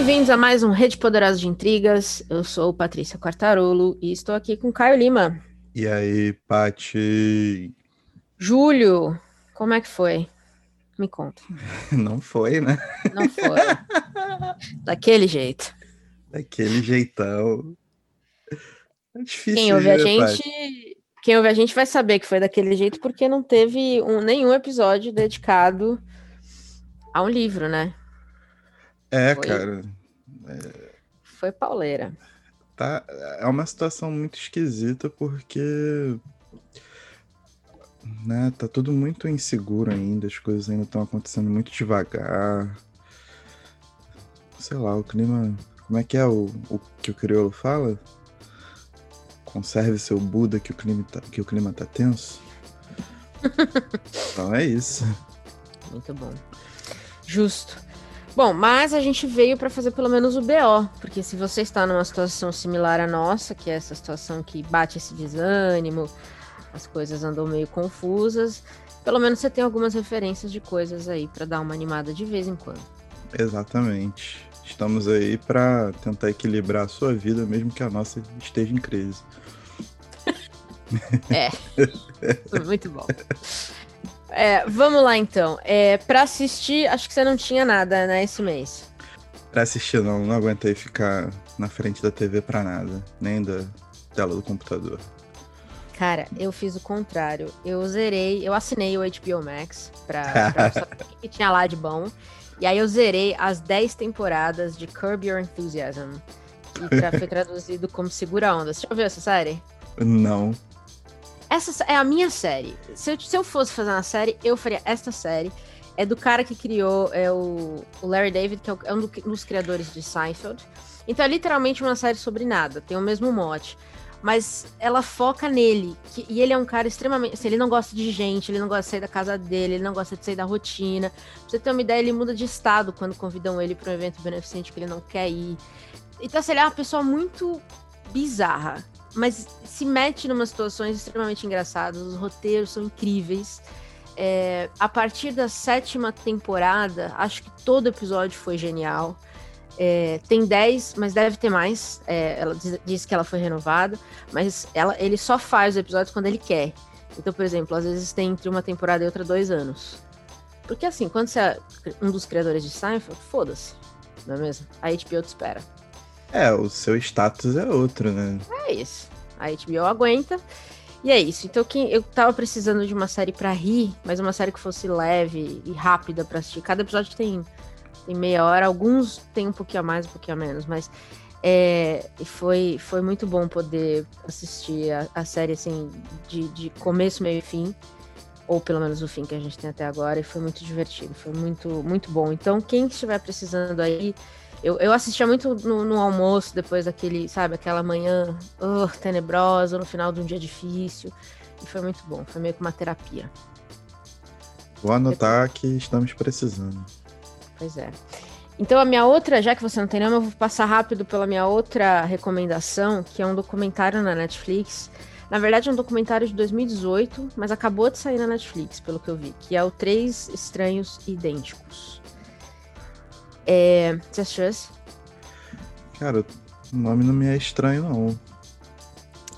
Bem-vindos a mais um Rede Poderosa de Intrigas. Eu sou Patrícia Quartarolo e estou aqui com Caio Lima. E aí, Pati? Júlio, como é que foi? Me conta. Não foi, né? Não foi. Daquele jeito. Daquele jeitão. É difícil. Quem ouve a gente, quem ouve a gente vai saber que foi daquele jeito porque não teve um, nenhum episódio dedicado a um livro, né? É, Foi. cara. É, Foi pauleira. tá, é uma situação muito esquisita porque. Né, tá tudo muito inseguro ainda, as coisas ainda estão acontecendo muito devagar. Sei lá, o clima. Como é que é o, o que o crioulo fala? Conserve seu Buda que o clima tá, que o clima tá tenso. então é isso. Muito bom. Justo. Bom, mas a gente veio para fazer pelo menos o BO, porque se você está numa situação similar à nossa, que é essa situação que bate esse desânimo, as coisas andam meio confusas, pelo menos você tem algumas referências de coisas aí para dar uma animada de vez em quando. Exatamente. Estamos aí para tentar equilibrar a sua vida, mesmo que a nossa esteja em crise. É. Muito bom. É, vamos lá então. É, para assistir, acho que você não tinha nada, né, esse mês. Pra assistir, não, não aguentei ficar na frente da TV pra nada, nem da tela do computador. Cara, eu fiz o contrário. Eu zerei, eu assinei o HBO Max pra, pra saber o que tinha lá de bom. E aí eu zerei as 10 temporadas de Curb Your Enthusiasm. E foi traduzido como Segura Onda. Você já ouviu essa série? Não. Essa é a minha série. Se eu, se eu fosse fazer uma série, eu faria esta série. É do cara que criou é o, o Larry David, que é, é um do- dos criadores de Seinfeld. Então é literalmente uma série sobre nada, tem o mesmo mote. Mas ela foca nele. que- e ele é um cara extremamente. assim, ele não gosta de gente, ele não gosta de sair da casa dele, ele não gosta de sair da rotina. Pra você ter uma ideia, ele muda de estado quando convidam ele para um evento beneficente que ele não quer ir. Então, assim, ele é uma pessoa muito bizarra mas se mete em umas situações extremamente engraçadas. Os roteiros são incríveis. É, a partir da sétima temporada, acho que todo episódio foi genial. É, tem 10, mas deve ter mais. É, ela diz que ela foi renovada, mas ela, ele só faz os episódios quando ele quer. Então, por exemplo, às vezes tem entre uma temporada e outra dois anos. Porque assim, quando você é um dos criadores de Seinfeld, foda-se, não é mesmo? A HBO te espera. É, o seu status é outro, né? É isso. A HBO aguenta. E é isso. Então, quem, eu tava precisando de uma série pra rir, mas uma série que fosse leve e rápida pra assistir. Cada episódio tem, tem meia hora, alguns tem um pouquinho a mais, um pouquinho a menos, mas é, foi, foi muito bom poder assistir a, a série assim, de, de começo, meio e fim. Ou pelo menos o fim que a gente tem até agora, e foi muito divertido, foi muito, muito bom. Então, quem estiver precisando aí, eu, eu assistia muito no, no almoço, depois daquele, sabe, aquela manhã oh, tenebrosa, no final de um dia difícil. E foi muito bom, foi meio que uma terapia. Vou anotar que estamos precisando. Pois é. Então a minha outra, já que você não tem nenhuma, eu vou passar rápido pela minha outra recomendação, que é um documentário na Netflix. Na verdade é um documentário de 2018, mas acabou de sair na Netflix, pelo que eu vi, que é o Três Estranhos Idênticos. É... Você assistiu esse? Cara, o nome não me é estranho, não.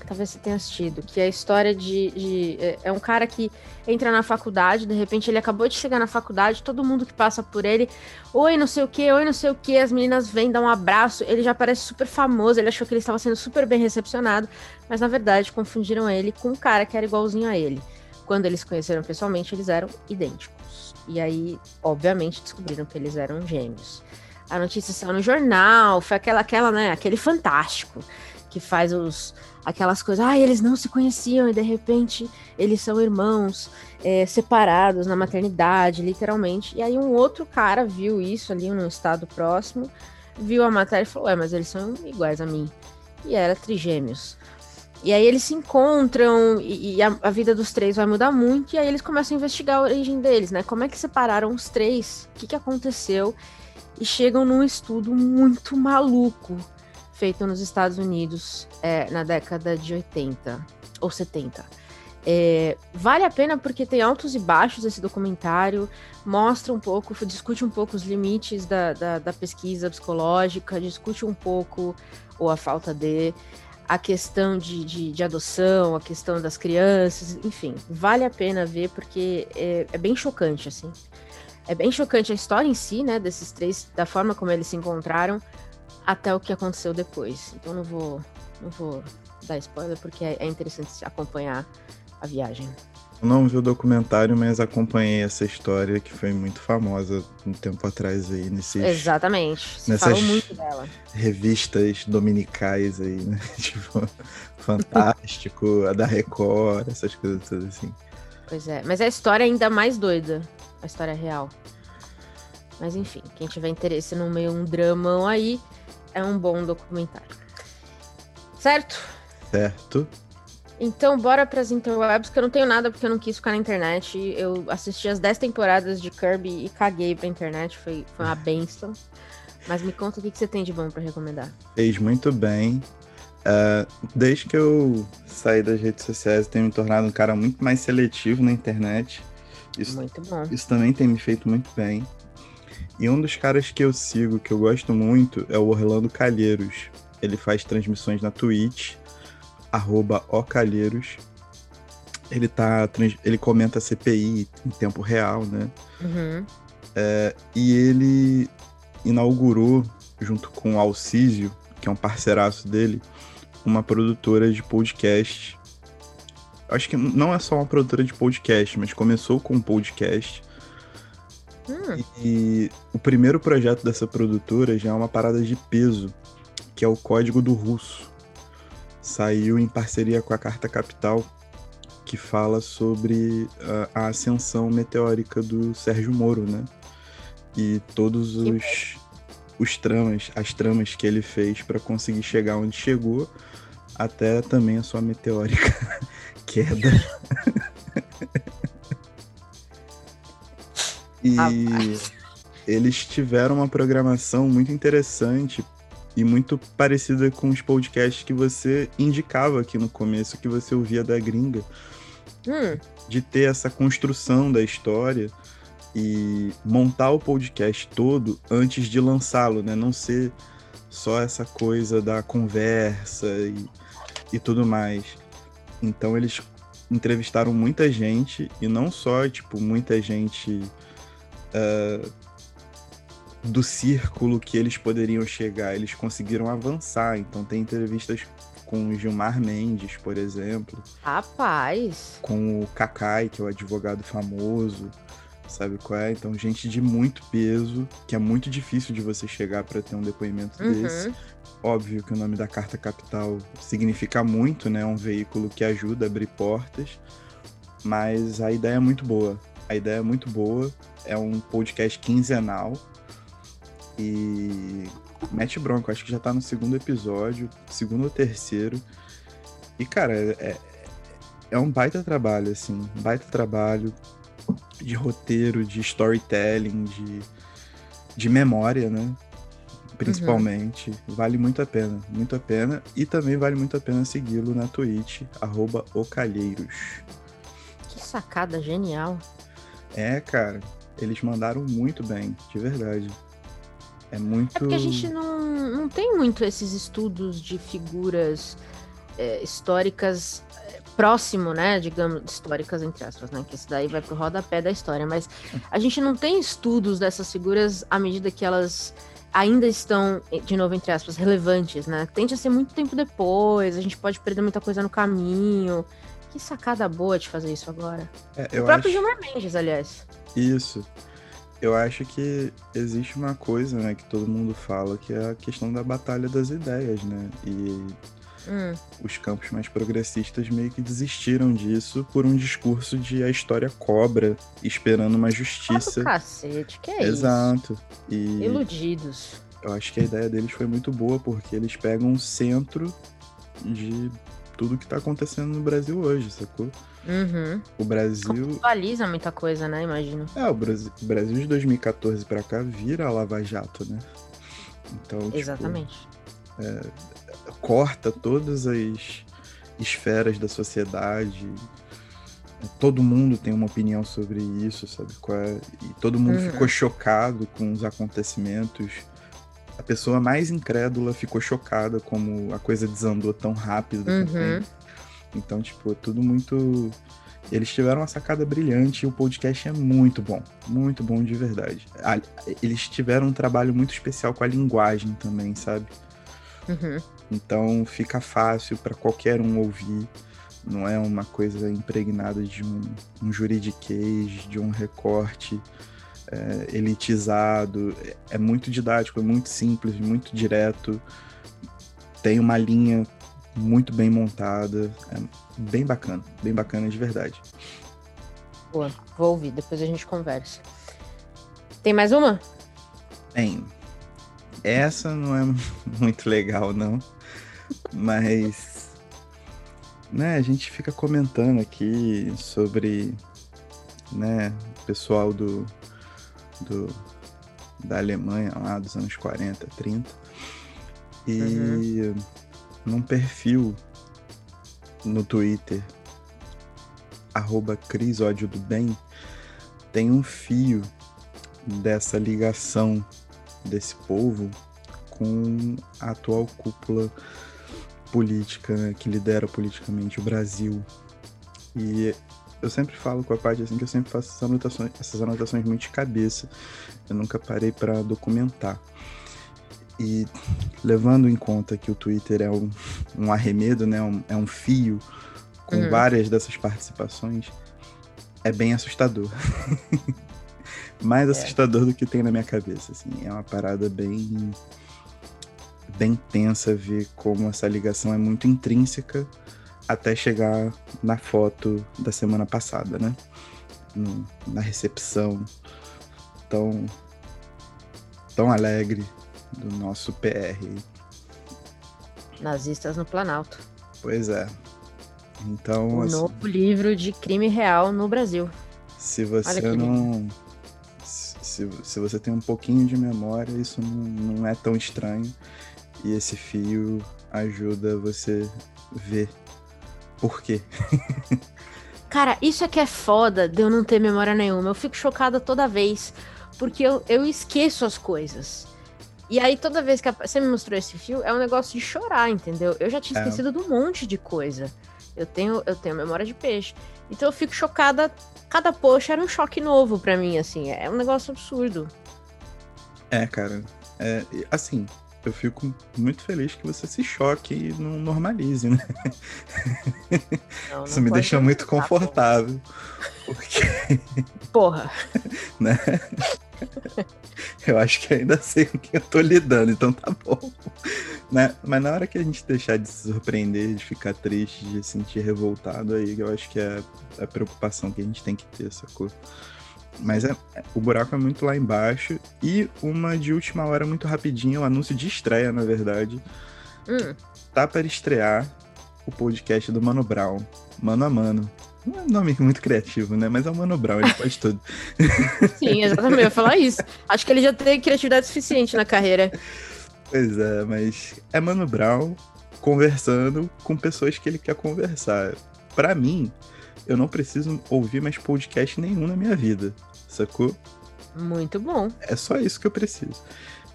Talvez você tenha assistido, que é a história de, de- é- É um cara que entra na faculdade, de repente ele acabou de chegar na faculdade, todo mundo que passa por ele, oi, não sei o que, oi, não sei o que, as meninas vêm dar um abraço, ele já parece super famoso, ele achou que ele estava sendo super bem recepcionado, mas na verdade confundiram ele com um cara que era igualzinho a ele. Quando eles se conheceram pessoalmente, eles eram idênticos. E aí, obviamente, descobriram que eles eram gêmeos. A notícia saiu no jornal, foi aquela, aquela, né, aquele fantástico que faz os aquelas coisas, ah, eles não se conheciam e de repente eles são irmãos é, separados na maternidade, literalmente. E aí um outro cara viu isso ali num estado próximo, viu a matéria e falou, ué, mas eles são iguais a mim. E era trigêmeos. E aí eles se encontram e, e a, a vida dos três vai mudar muito, e aí eles começam a investigar a origem deles, né? Como é que separaram os três? O que, que aconteceu? E chegam num estudo muito maluco feito nos Estados Unidos é, na década de 80 ou 70. É, vale a pena porque tem altos e baixos esse documentário, mostra um pouco, discute um pouco os limites da, da, da pesquisa psicológica, discute um pouco, ou a falta de, a questão de, de, de, adoção, a questão das crianças, enfim, vale a pena ver porque é, é, bem chocante, assim. É bem chocante a história em si, né, desses três, da forma como eles se encontraram, até o que aconteceu depois. Então não vou, não vou dar spoiler porque é, é interessante acompanhar a viagem. Não vi o documentário, mas acompanhei essa história que foi muito famosa um tempo atrás aí nesses. Exatamente. Se nessas muito dela. revistas dominicais aí, né? tipo, Fantástico, a da Record, essas coisas todas assim. Pois é, mas a história é ainda mais doida. A história real. Mas enfim, quem tiver interesse no meio um dramão aí, é um bom documentário. Certo? Certo. Então, bora para as interwebs, que eu não tenho nada porque eu não quis ficar na internet. Eu assisti as 10 temporadas de Kirby e caguei pra internet, foi, foi uma benção. Mas me conta o que, que você tem de bom para recomendar. Fez muito bem. Uh, desde que eu saí das redes sociais, tenho me tornado um cara muito mais seletivo na internet. Isso, muito bom. Isso também tem me feito muito bem. E um dos caras que eu sigo, que eu gosto muito, é o Orlando Calheiros. Ele faz transmissões na Twitch arroba ocalheiros. Ele tá. Ele comenta CPI em tempo real, né? Uhum. É, e ele inaugurou, junto com o Alcísio, que é um parceiraço dele, uma produtora de podcast. Acho que não é só uma produtora de podcast, mas começou com um podcast. Hum. E o primeiro projeto dessa produtora já é uma parada de peso, que é o Código do Russo saiu em parceria com a Carta Capital, que fala sobre a, a ascensão meteórica do Sérgio Moro, né? E todos os, os tramas, as tramas que ele fez para conseguir chegar onde chegou, até também a sua meteórica queda. e eles tiveram uma programação muito interessante e muito parecida com os podcasts que você indicava aqui no começo, que você ouvia da gringa. Hum. De ter essa construção da história e montar o podcast todo antes de lançá-lo, né? Não ser só essa coisa da conversa e, e tudo mais. Então eles entrevistaram muita gente e não só, tipo, muita gente uh, do círculo que eles poderiam chegar, eles conseguiram avançar. Então tem entrevistas com o Gilmar Mendes, por exemplo. Rapaz! Com o Kakai, que é o advogado famoso, sabe qual é? Então, gente de muito peso, que é muito difícil de você chegar para ter um depoimento uhum. desse. Óbvio que o nome da Carta Capital significa muito, né? É um veículo que ajuda a abrir portas, mas a ideia é muito boa. A ideia é muito boa. É um podcast quinzenal e Matt Bronco, acho que já tá no segundo episódio, segundo ou terceiro. E, cara, é, é um baita trabalho, assim, um baita trabalho de roteiro, de storytelling, de, de memória, né? Principalmente. Uhum. Vale muito a pena, muito a pena. E também vale muito a pena segui-lo na Twitch, arroba ocalheiros. Que sacada genial. É, cara, eles mandaram muito bem, de verdade. É muito. É porque a gente não, não tem muito esses estudos de figuras é, históricas é, próximo, né? Digamos, históricas entre aspas, né? Que isso daí vai pro rodapé da história. Mas a gente não tem estudos dessas figuras à medida que elas ainda estão, de novo, entre aspas, relevantes, né? Tende a ser muito tempo depois, a gente pode perder muita coisa no caminho. Que sacada boa de fazer isso agora. É, o próprio acho... Gilmar Mendes, aliás. Isso eu acho que existe uma coisa, né, que todo mundo fala, que é a questão da batalha das ideias, né? E hum. os campos mais progressistas meio que desistiram disso por um discurso de a história cobra, esperando uma justiça. Ah, cacete, que é Exato. isso? E Iludidos. Eu acho que a ideia deles foi muito boa, porque eles pegam o centro de tudo que tá acontecendo no Brasil hoje, sacou? Uhum. O Brasil. Atualiza muita coisa, né? Imagino. É, o Brasil, o Brasil de 2014 para cá vira a Lava Jato, né? Então. Tipo, Exatamente. é, corta todas as esferas da sociedade. todo mundo tem uma opinião sobre isso, sabe? É? E todo mundo uhum. ficou chocado com os acontecimentos. A pessoa mais incrédula ficou chocada como a coisa desandou tão rápido. Uhum. Então, tipo, é tudo muito. Eles tiveram uma sacada brilhante e o podcast é muito bom. Muito bom de verdade. Eles tiveram um trabalho muito especial com a linguagem também, sabe? Uhum. Então fica fácil para qualquer um ouvir não é uma coisa impregnada de um, um juridiquês, de um recorte é, elitizado. É muito didático, é muito simples, muito direto. Tem uma linha muito bem montada. É bem bacana, bem bacana de verdade. Boa, vou ouvir, depois a gente conversa. Tem mais uma? Tem. Essa não é muito legal, não. Mas né, a gente fica comentando aqui sobre, né, o pessoal do, do da Alemanha lá dos anos 40, 30. E uhum. Num perfil no Twitter, arroba do Bem, tem um fio dessa ligação desse povo com a atual cúpula política, que lidera politicamente o Brasil. E eu sempre falo com a parte assim que eu sempre faço essas anotações, essas anotações muito de cabeça. Eu nunca parei para documentar. E levando em conta que o Twitter é um, um arremedo, né, um, é um fio com uhum. várias dessas participações, é bem assustador. Mais é. assustador do que tem na minha cabeça, assim. É uma parada bem bem tensa ver como essa ligação é muito intrínseca até chegar na foto da semana passada, né? No, na recepção tão tão alegre do nosso PR. Nazistas no Planalto. Pois é. Então, o assim, novo livro de crime real no Brasil. Se você não se, se você tem um pouquinho de memória, isso não, não é tão estranho. E esse fio ajuda você ver por quê. Cara, isso é que é foda de eu não ter memória nenhuma. Eu fico chocada toda vez, porque eu, eu esqueço as coisas. E aí, toda vez que você me mostrou esse fio, é um negócio de chorar, entendeu? Eu já tinha é. esquecido de um monte de coisa. Eu tenho, eu tenho memória de peixe. Então eu fico chocada. Cada post era um choque novo para mim, assim. É um negócio absurdo. É, cara. É, assim, eu fico muito feliz que você se choque e não normalize, né? Não, não Isso me deixa muito confortável. Porque. Porra! né? Eu acho que ainda sei com que eu tô lidando, então tá bom. Né? Mas na hora que a gente deixar de se surpreender, de ficar triste, de se sentir revoltado, aí eu acho que é a preocupação que a gente tem que ter, sacou? Mas é, o buraco é muito lá embaixo. E uma de última hora muito rapidinho, um anúncio de estreia, na verdade. Hum. Tá para estrear o podcast do Mano Brown. Mano a Mano. Não é um nome muito criativo, né? Mas é o Mano Brown, ele faz tudo. Sim, exatamente, eu ia falar isso. Acho que ele já tem criatividade suficiente na carreira. Pois é, mas é Mano Brown conversando com pessoas que ele quer conversar. Para mim, eu não preciso ouvir mais podcast nenhum na minha vida, sacou? Muito bom. É só isso que eu preciso.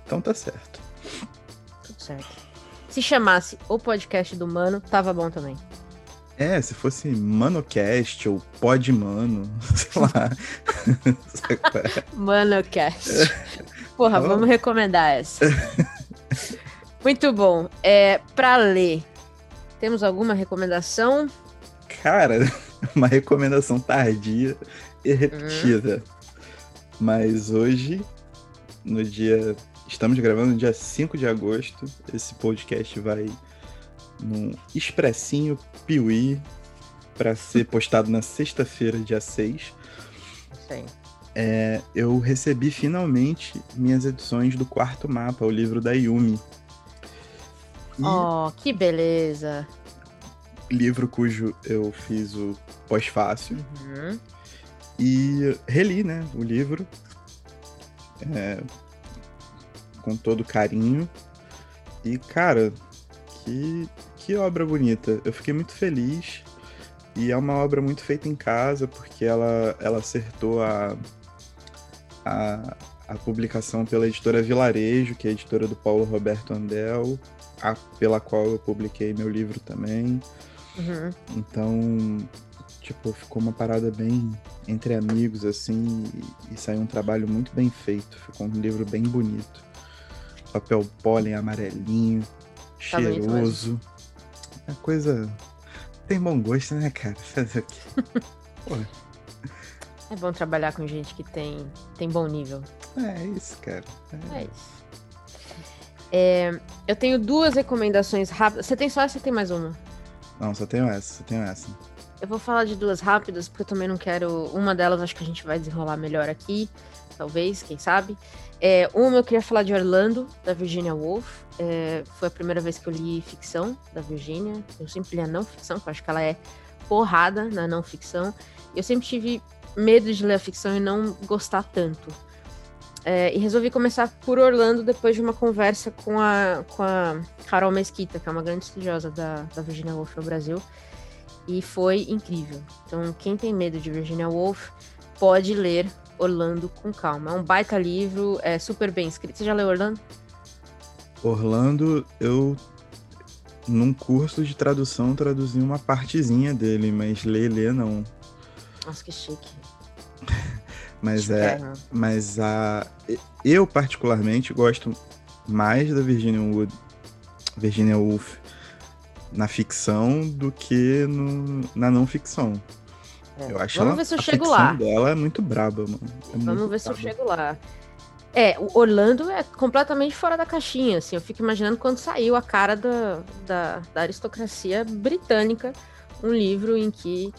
Então tá certo. Tudo certo. Se chamasse o podcast do Mano, tava bom também. É, se fosse ManoCast ou Podmano, sei lá. ManoCast. Porra, oh. vamos recomendar essa. Muito bom. É, pra ler, temos alguma recomendação? Cara, uma recomendação tardia e repetida. Uhum. Mas hoje, no dia. Estamos gravando no dia 5 de agosto. Esse podcast vai num expressinho piuí para ser postado na sexta-feira, dia 6. Sim. É, eu recebi finalmente minhas edições do quarto mapa, o livro da Yumi. E... Oh, que beleza! livro cujo eu fiz o pós-fácil. Uhum. E reli, né, o livro. É, com todo carinho. E, cara, que, que obra bonita. Eu fiquei muito feliz. E é uma obra muito feita em casa, porque ela, ela acertou a, a, a publicação pela editora Vilarejo, que é a editora do Paulo Roberto Andel, a, pela qual eu publiquei meu livro também. Uhum. Então, tipo, ficou uma parada bem entre amigos, assim, e, e saiu um trabalho muito bem feito. Ficou um livro bem bonito. Papel pólen amarelinho, tá cheiroso. É coisa. Tem bom gosto, né, cara? Fazer o quê? É bom trabalhar com gente que tem, tem bom nível. É isso, cara. É, é isso. É, eu tenho duas recomendações rápidas. Você tem só essa ou tem mais uma? Não, só tenho essa, só tenho essa. Eu vou falar de duas rápidas, porque eu também não quero. Uma delas acho que a gente vai desenrolar melhor aqui, talvez, quem sabe. É, uma eu queria falar de Orlando, da Virginia Woolf. É, foi a primeira vez que eu li ficção da Virginia. Eu sempre li a não ficção, porque eu acho que ela é porrada na não ficção. Eu sempre tive medo de ler a ficção e não gostar tanto. É, e resolvi começar por Orlando depois de uma conversa com a, com a Carol Mesquita, que é uma grande estudiosa da, da Virginia Woolf no Brasil. E foi incrível. Então, quem tem medo de Virginia Woolf pode ler Orlando com calma. É um baita livro, é super bem escrito. Você já leu Orlando? Orlando, eu num curso de tradução traduzi uma partezinha dele, mas ler, ler não. Nossa, que chique. mas é, mas a eu particularmente gosto mais da Virginia Wood, Virginia Woolf na ficção do que no, na não ficção. É. Eu acho Vamos ela, ver se eu a chego lá. dela é muito braba, mano. É Vamos ver se eu braba. chego lá. É, o Orlando é completamente fora da caixinha, assim. Eu fico imaginando quando saiu a cara da, da, da aristocracia britânica, um livro em que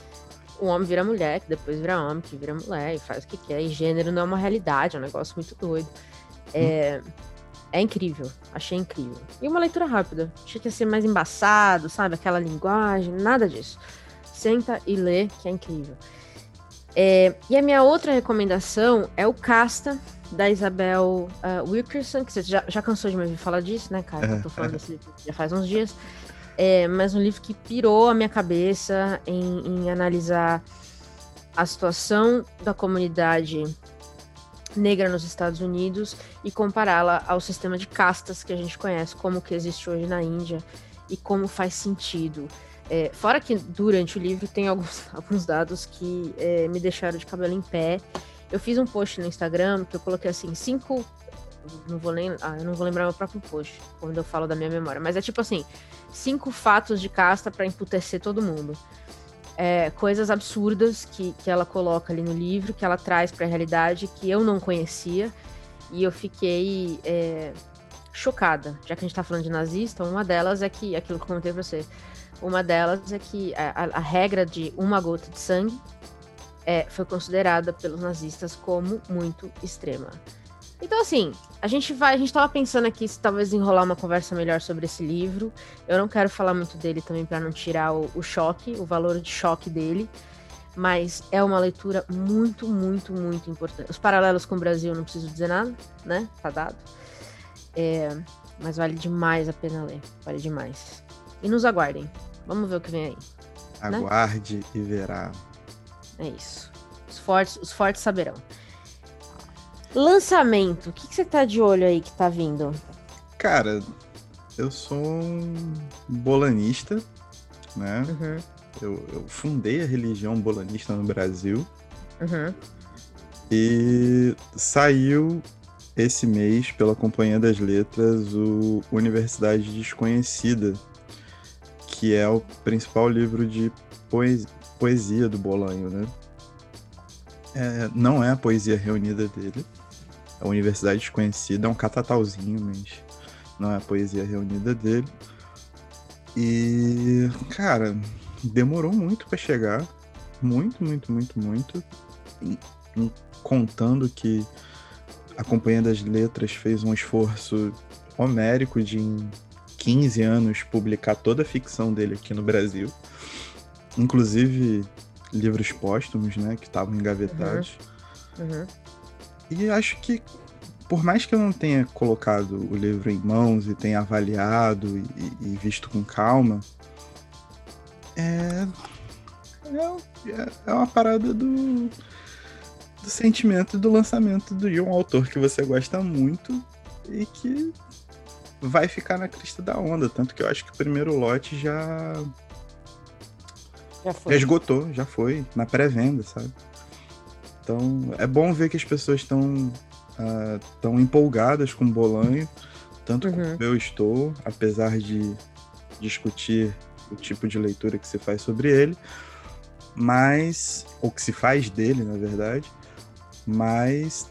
o homem vira mulher, que depois vira homem, que vira mulher e faz o que quer. E gênero não é uma realidade, é um negócio muito doido. É, é incrível, achei incrível. E uma leitura rápida. Achei que ia ser mais embaçado, sabe? Aquela linguagem, nada disso. Senta e lê, que é incrível. É, e a minha outra recomendação é o Casta, da Isabel uh, Wilkerson, que você já, já cansou de me ouvir falar disso, né, cara? Eu tô falando desse livro já faz uns dias. É, mas um livro que pirou a minha cabeça em, em analisar a situação da comunidade negra nos Estados Unidos e compará-la ao sistema de castas que a gente conhece, como que existe hoje na Índia e como faz sentido. É, fora que durante o livro tem alguns, alguns dados que é, me deixaram de cabelo em pé. Eu fiz um post no Instagram que eu coloquei assim, cinco. Não vou nem. Ah, eu não vou lembrar meu próprio post quando eu falo da minha memória. Mas é tipo assim: cinco fatos de casta para emputecer todo mundo. É, coisas absurdas que, que ela coloca ali no livro, que ela traz para a realidade que eu não conhecia. E eu fiquei é, chocada. Já que a gente tá falando de nazista, uma delas é que, aquilo que eu comentei pra você, uma delas é que a, a regra de uma gota de sangue é, foi considerada pelos nazistas como muito extrema. Então, assim, a gente vai. A gente tava pensando aqui se talvez enrolar uma conversa melhor sobre esse livro. Eu não quero falar muito dele também para não tirar o, o choque, o valor de choque dele. Mas é uma leitura muito, muito, muito importante. Os paralelos com o Brasil não preciso dizer nada, né? Tá dado. É, mas vale demais a pena ler. Vale demais. E nos aguardem. Vamos ver o que vem aí. Aguarde né? e verá. É isso. Os fortes, os fortes saberão. Lançamento. O que, que você tá de olho aí que tá vindo? Cara, eu sou um bolanista, né? Uhum. Eu, eu, fundei a religião bolanista no Brasil. Uhum. E saiu esse mês pela Companhia das Letras o Universidade Desconhecida, que é o principal livro de poesia, poesia do Bolanho, né? É, não é a poesia reunida dele. A Universidade Desconhecida é um catatauzinho, mas não é a poesia reunida dele. E, cara, demorou muito para chegar. Muito, muito, muito, muito. E, e, contando que a Companhia das Letras fez um esforço homérico de 15 anos publicar toda a ficção dele aqui no Brasil. Inclusive livros póstumos, né, que estavam engavetados. Uhum. Uhum. E acho que, por mais que eu não tenha colocado o livro em mãos e tenha avaliado e, e visto com calma, é... é, é uma parada do, do sentimento do lançamento de um autor que você gosta muito e que vai ficar na crista da onda. Tanto que eu acho que o primeiro lote já. Já, foi. já esgotou, já foi, na pré-venda, sabe? Então é bom ver que as pessoas estão uh, tão empolgadas com o Bolanho, tanto uhum. como eu estou, apesar de discutir o tipo de leitura que se faz sobre ele, mas. ou que se faz dele, na verdade. Mas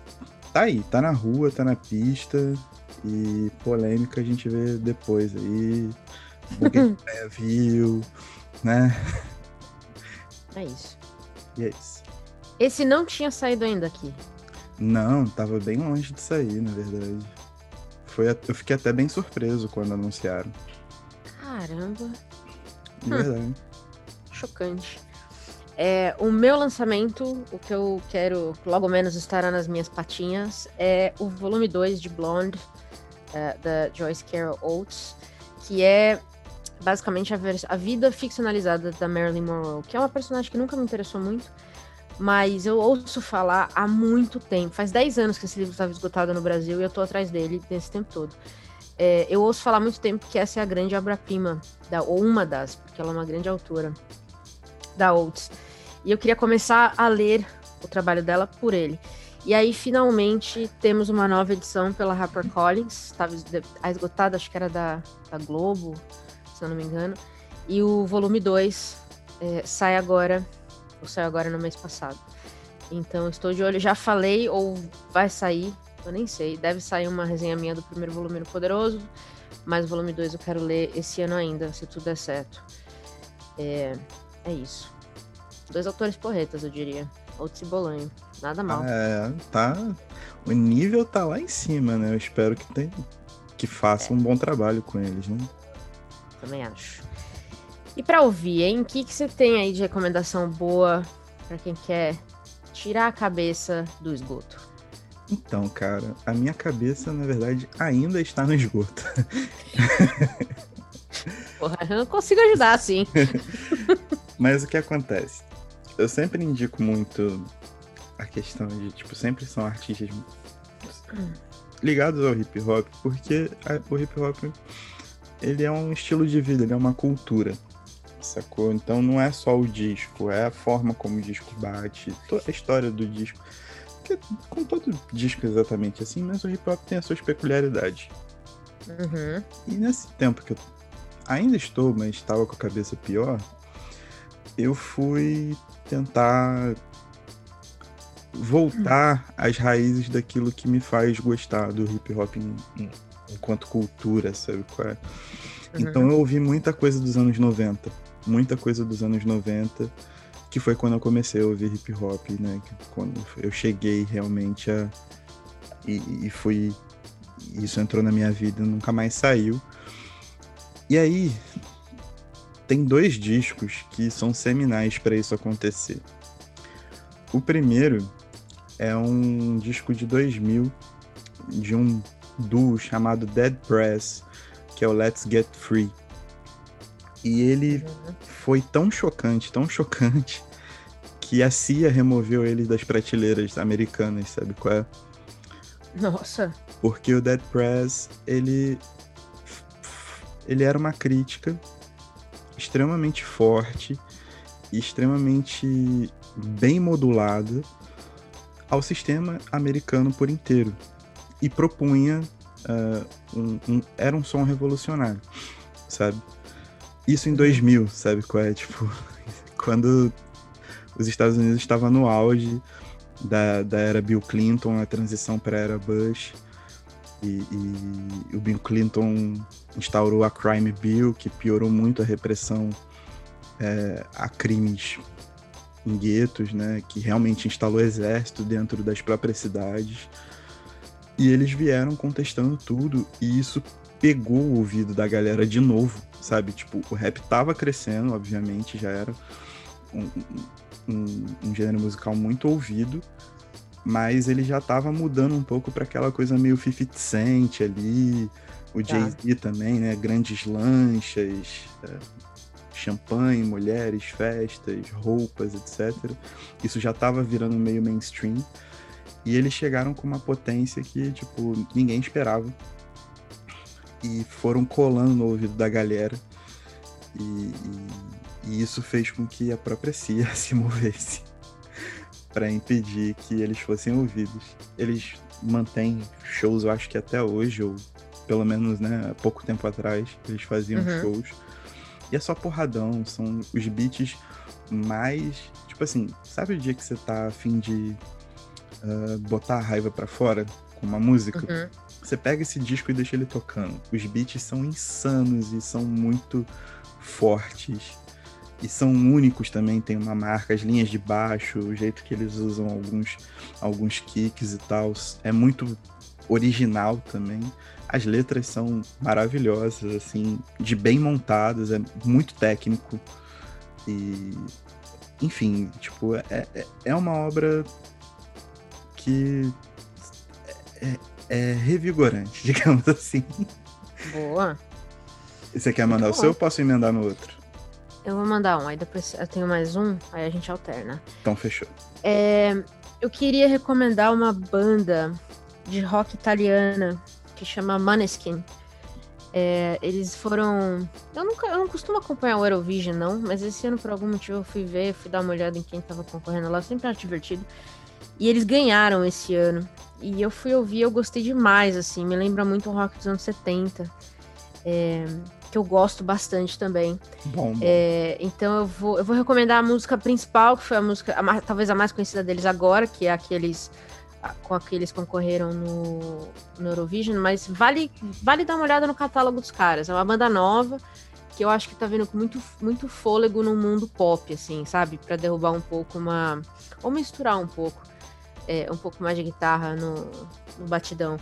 tá aí, tá na rua, tá na pista, e polêmica a gente vê depois aí. viu, né? É isso. E é isso. Esse não tinha saído ainda aqui. Não, tava bem longe de sair, na verdade. Foi, eu fiquei até bem surpreso quando anunciaram. Caramba. De verdade. Hum. Chocante. É, o meu lançamento, o que eu quero logo menos estará nas minhas patinhas, é o volume 2 de Blonde, da Joyce Carol Oates, que é basicamente a, a, vida ficcionalizada da Marilyn Monroe, que é uma personagem que nunca me interessou muito, mas eu ouço falar há muito tempo. Faz 10 anos que esse livro estava esgotado no Brasil e eu tô atrás dele nesse tempo todo. É, eu ouço falar há muito tempo que essa é a grande obra-prima, ou uma das, porque ela é uma grande autora da Oates. E eu queria começar a ler o trabalho dela por ele. E aí, finalmente, temos uma nova edição pela HarperCollins. Estava esgotada, acho que era da, da Globo, se eu não me engano. E o volume 2 é, sai agora, ou saiu agora no mês passado. Então, estou de olho. Já falei, ou vai sair, eu nem sei. Deve sair uma resenha minha do primeiro volume no Poderoso, mas o volume 2 eu quero ler esse ano ainda, se tudo der certo. É, é isso. Dois autores porretas, eu diria. Outro Cibolanho. Nada mal. É, tá. O nível tá lá em cima, né? Eu espero que tem, que faça é. um bom trabalho com eles, né? Também acho. E para ouvir, hein? O que, que você tem aí de recomendação boa para quem quer tirar a cabeça do esgoto? Então, cara, a minha cabeça, na verdade, ainda está no esgoto. Porra, eu não consigo ajudar assim. Mas o que acontece? Eu sempre indico muito a questão de, tipo, sempre são artistas ligados ao hip hop, porque a, o hip hop ele é um estilo de vida, ele é uma cultura, sacou? Então não é só o disco, é a forma como o disco bate, toda a história do disco. Porque, com todo disco exatamente assim, mas o hip hop tem as suas peculiaridades. Uhum. E nesse tempo que eu ainda estou, mas estava com a cabeça pior, eu fui tentar voltar às raízes daquilo que me faz gostar do hip hop em, em, enquanto cultura, sabe qual é? Uhum. Então eu ouvi muita coisa dos anos 90, muita coisa dos anos 90, que foi quando eu comecei a ouvir hip hop, né? Quando eu cheguei realmente a. E, e fui. Isso entrou na minha vida, nunca mais saiu. E aí, tem dois discos que são seminais para isso acontecer. O primeiro é um disco de 2000 de um duo chamado Dead Press, que é o Let's Get Free. E ele foi tão chocante, tão chocante, que a CIA removeu ele das prateleiras americanas, sabe qual é? Nossa. Porque o Dead Press, ele ele era uma crítica extremamente forte extremamente bem modulada ao sistema americano por inteiro e propunha uh, um, um, era um som revolucionário, sabe? Isso em 2000, sabe qual é? Tipo, quando os Estados Unidos estavam no auge da, da era Bill Clinton, a transição para a era Bush, e, e, o Bill Clinton instaurou a Crime Bill, que piorou muito a repressão é, a crimes em guetos, né, que realmente instalou exército dentro das próprias cidades. E eles vieram contestando tudo, e isso pegou o ouvido da galera de novo, sabe? Tipo, o rap tava crescendo, obviamente, já era um, um, um gênero musical muito ouvido, mas ele já tava mudando um pouco para aquela coisa meio 50 Cent ali, o tá. Jay-Z também, né? Grandes lanchas, é, champanhe, mulheres, festas, roupas, etc. Isso já estava virando meio mainstream. E eles chegaram com uma potência que, tipo, ninguém esperava. E foram colando no ouvido da galera. E, e, e isso fez com que a própria CIA se movesse para impedir que eles fossem ouvidos. Eles mantêm shows, eu acho que até hoje, ou pelo menos, né, há pouco tempo atrás, eles faziam uhum. shows. E é só porradão, são os beats mais. Tipo assim, sabe o dia que você tá afim de uh, botar a raiva para fora com uma música? Uhum. Você pega esse disco e deixa ele tocando. Os beats são insanos e são muito fortes e são únicos também, tem uma marca, as linhas de baixo, o jeito que eles usam alguns, alguns kicks e tal, é muito original também. As letras são maravilhosas, assim, de bem montadas, é muito técnico. E, enfim, tipo, é, é, é uma obra que é, é revigorante, digamos assim. Boa. Você quer mandar o seu ou posso emendar no outro? Eu vou mandar um, aí depois eu tenho mais um, aí a gente alterna. Então fechou. É, eu queria recomendar uma banda de rock italiana que chama Maneskin. É, eles foram. Eu, nunca, eu não costumo acompanhar o Eurovision, não, mas esse ano, por algum motivo, eu fui ver, fui dar uma olhada em quem tava concorrendo lá, sempre acho divertido. E eles ganharam esse ano. E eu fui ouvir, eu gostei demais, assim, me lembra muito o rock dos anos 70. É, que eu gosto bastante também. Bom. É, então eu vou, eu vou recomendar a música principal, que foi a música, a, talvez a mais conhecida deles agora, que é aqueles com aqueles concorreram no, no Eurovision, mas vale, vale dar uma olhada no catálogo dos caras. É uma banda nova que eu acho que tá vindo com muito, muito fôlego no mundo pop, assim, sabe? para derrubar um pouco uma. ou misturar um pouco. É, um pouco mais de guitarra no, no batidão.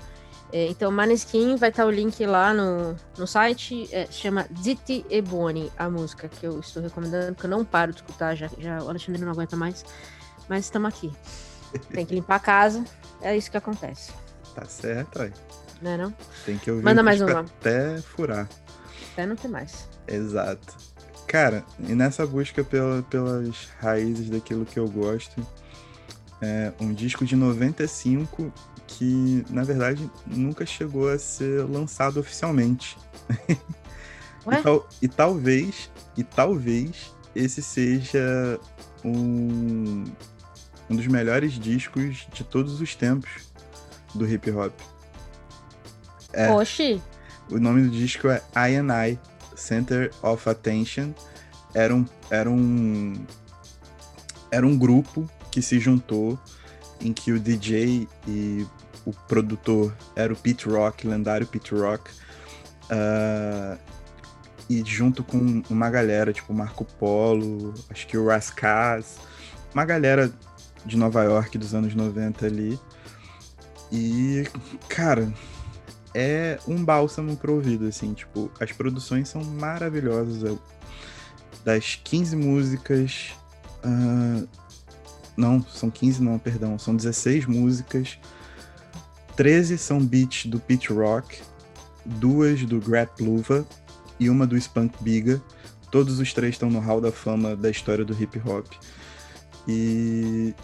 É, então, Maneskin vai estar o link lá no, no site. É, chama Zitti e Boni, a música que eu estou recomendando, porque eu não paro de escutar, já, já o Alexandre não aguenta mais. Mas estamos aqui. Tem que limpar a casa, é isso que acontece. Tá certo, aí. Não é não? Tem que ouvir Manda mais uma. até furar. Até não ter mais. Exato. Cara, e nessa busca pela, pelas raízes daquilo que eu gosto, é um disco de 95 que, na verdade, nunca chegou a ser lançado oficialmente. e, tal, e, talvez, e talvez esse seja um, um dos melhores discos de todos os tempos do hip hop. É, Oxi! O nome do disco é I and I, Center of Attention. Era um, era um, era um grupo que se juntou em que o DJ e o produtor era o Pete Rock, lendário Pete Rock. Uh, e junto com uma galera, tipo Marco Polo, acho que o Rascaz, uma galera de Nova York dos anos 90 ali. E, cara, é um bálsamo pro ouvido, assim, tipo, as produções são maravilhosas. Das 15 músicas. Uh, não, são 15 não, perdão, são 16 músicas. 13 são beats do Pete Rock, duas do Grap Luva e uma do Spunk Biga. Todos os três estão no hall da fama da história do hip hop. E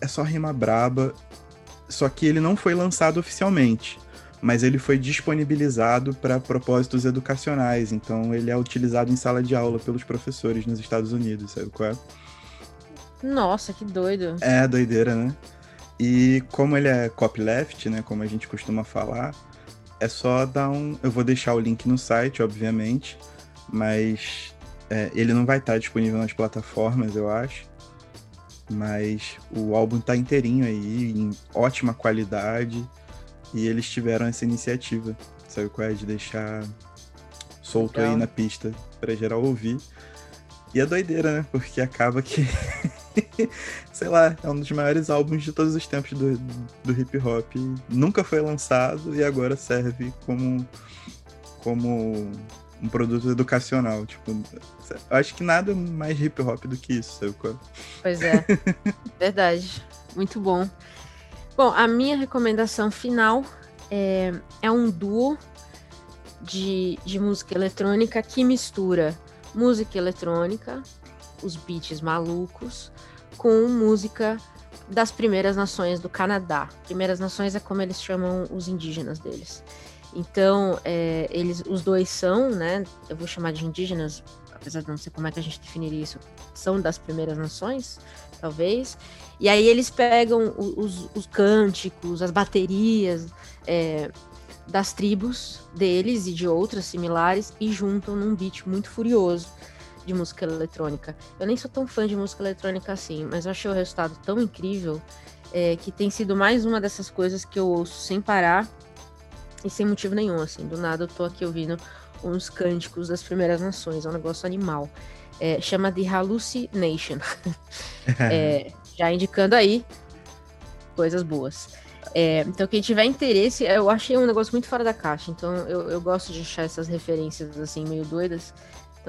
é só rima braba, só que ele não foi lançado oficialmente, mas ele foi disponibilizado para propósitos educacionais, então ele é utilizado em sala de aula pelos professores nos Estados Unidos, sabe qual é? Nossa, que doido. É, doideira, né? E como ele é copyleft, né, como a gente costuma falar, é só dar um. Eu vou deixar o link no site, obviamente, mas é, ele não vai estar disponível nas plataformas, eu acho. Mas o álbum tá inteirinho aí, em ótima qualidade, e eles tiveram essa iniciativa, sabe qual é? De deixar solto Legal. aí na pista para geral ouvir. E é doideira, né? Porque acaba que sei lá, é um dos maiores álbuns de todos os tempos do, do hip hop. Nunca foi lançado e agora serve como, como um produto educacional. Tipo, acho que nada mais hip hop do que isso, sabe qual? Pois é, verdade. Muito bom. Bom, a minha recomendação final é, é um duo de, de música eletrônica que mistura música eletrônica, os beats malucos, com música das primeiras nações do Canadá. Primeiras nações é como eles chamam os indígenas deles. Então, é, eles, os dois são, né? Eu vou chamar de indígenas, apesar de não sei como é que a gente definiria isso, são das primeiras nações, talvez. E aí eles pegam os, os cânticos, as baterias é, das tribos deles e de outras similares e juntam num beat muito furioso de música eletrônica. Eu nem sou tão fã de música eletrônica assim, mas eu achei o resultado tão incrível é, que tem sido mais uma dessas coisas que eu ouço sem parar e sem motivo nenhum, assim. Do nada eu tô aqui ouvindo uns cânticos das primeiras nações, é um negócio animal. É, chama de Hallucination. é, já indicando aí coisas boas. É, então, quem tiver interesse, eu achei um negócio muito fora da caixa. Então, eu, eu gosto de achar essas referências assim, meio doidas.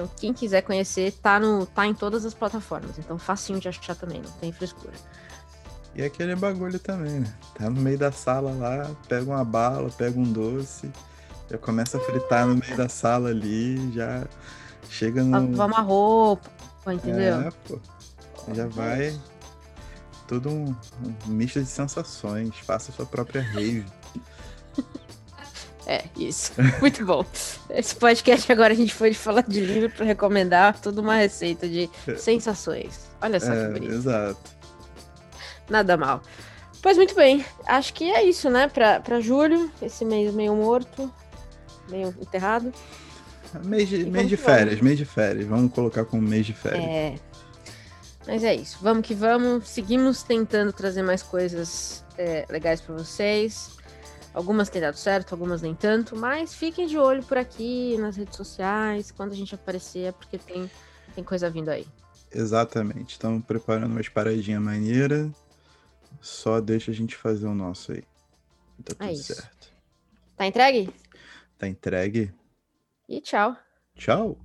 Então, quem quiser conhecer, tá, no, tá em todas as plataformas. Então, facinho de achar também, não tem frescura. E aquele bagulho também, né? Tá no meio da sala lá, pega uma bala, pega um doce, já começa a fritar no meio da sala ali, já chega no. Lavar uma roupa, entendeu? É, pô. Já vai. Tudo um, um misto de sensações. Faça sua própria rave. É, isso. Muito bom. Esse podcast agora a gente foi falar de livro para recomendar toda uma receita de sensações. Olha só é, que bonito. Exato. Nada mal. Pois muito bem. Acho que é isso, né? Para julho, esse mês meio morto, meio enterrado. Mês de, mês de férias, vamos. mês de férias. Vamos colocar como mês de férias. É. Mas é isso. Vamos que vamos. Seguimos tentando trazer mais coisas é, legais para vocês. Algumas têm dado certo, algumas nem tanto, mas fiquem de olho por aqui nas redes sociais, quando a gente aparecer, é porque tem, tem coisa vindo aí. Exatamente. Estamos preparando uma paradinha maneira. Só deixa a gente fazer o nosso aí. Tá tudo é certo. Tá entregue? Tá entregue. E tchau. Tchau.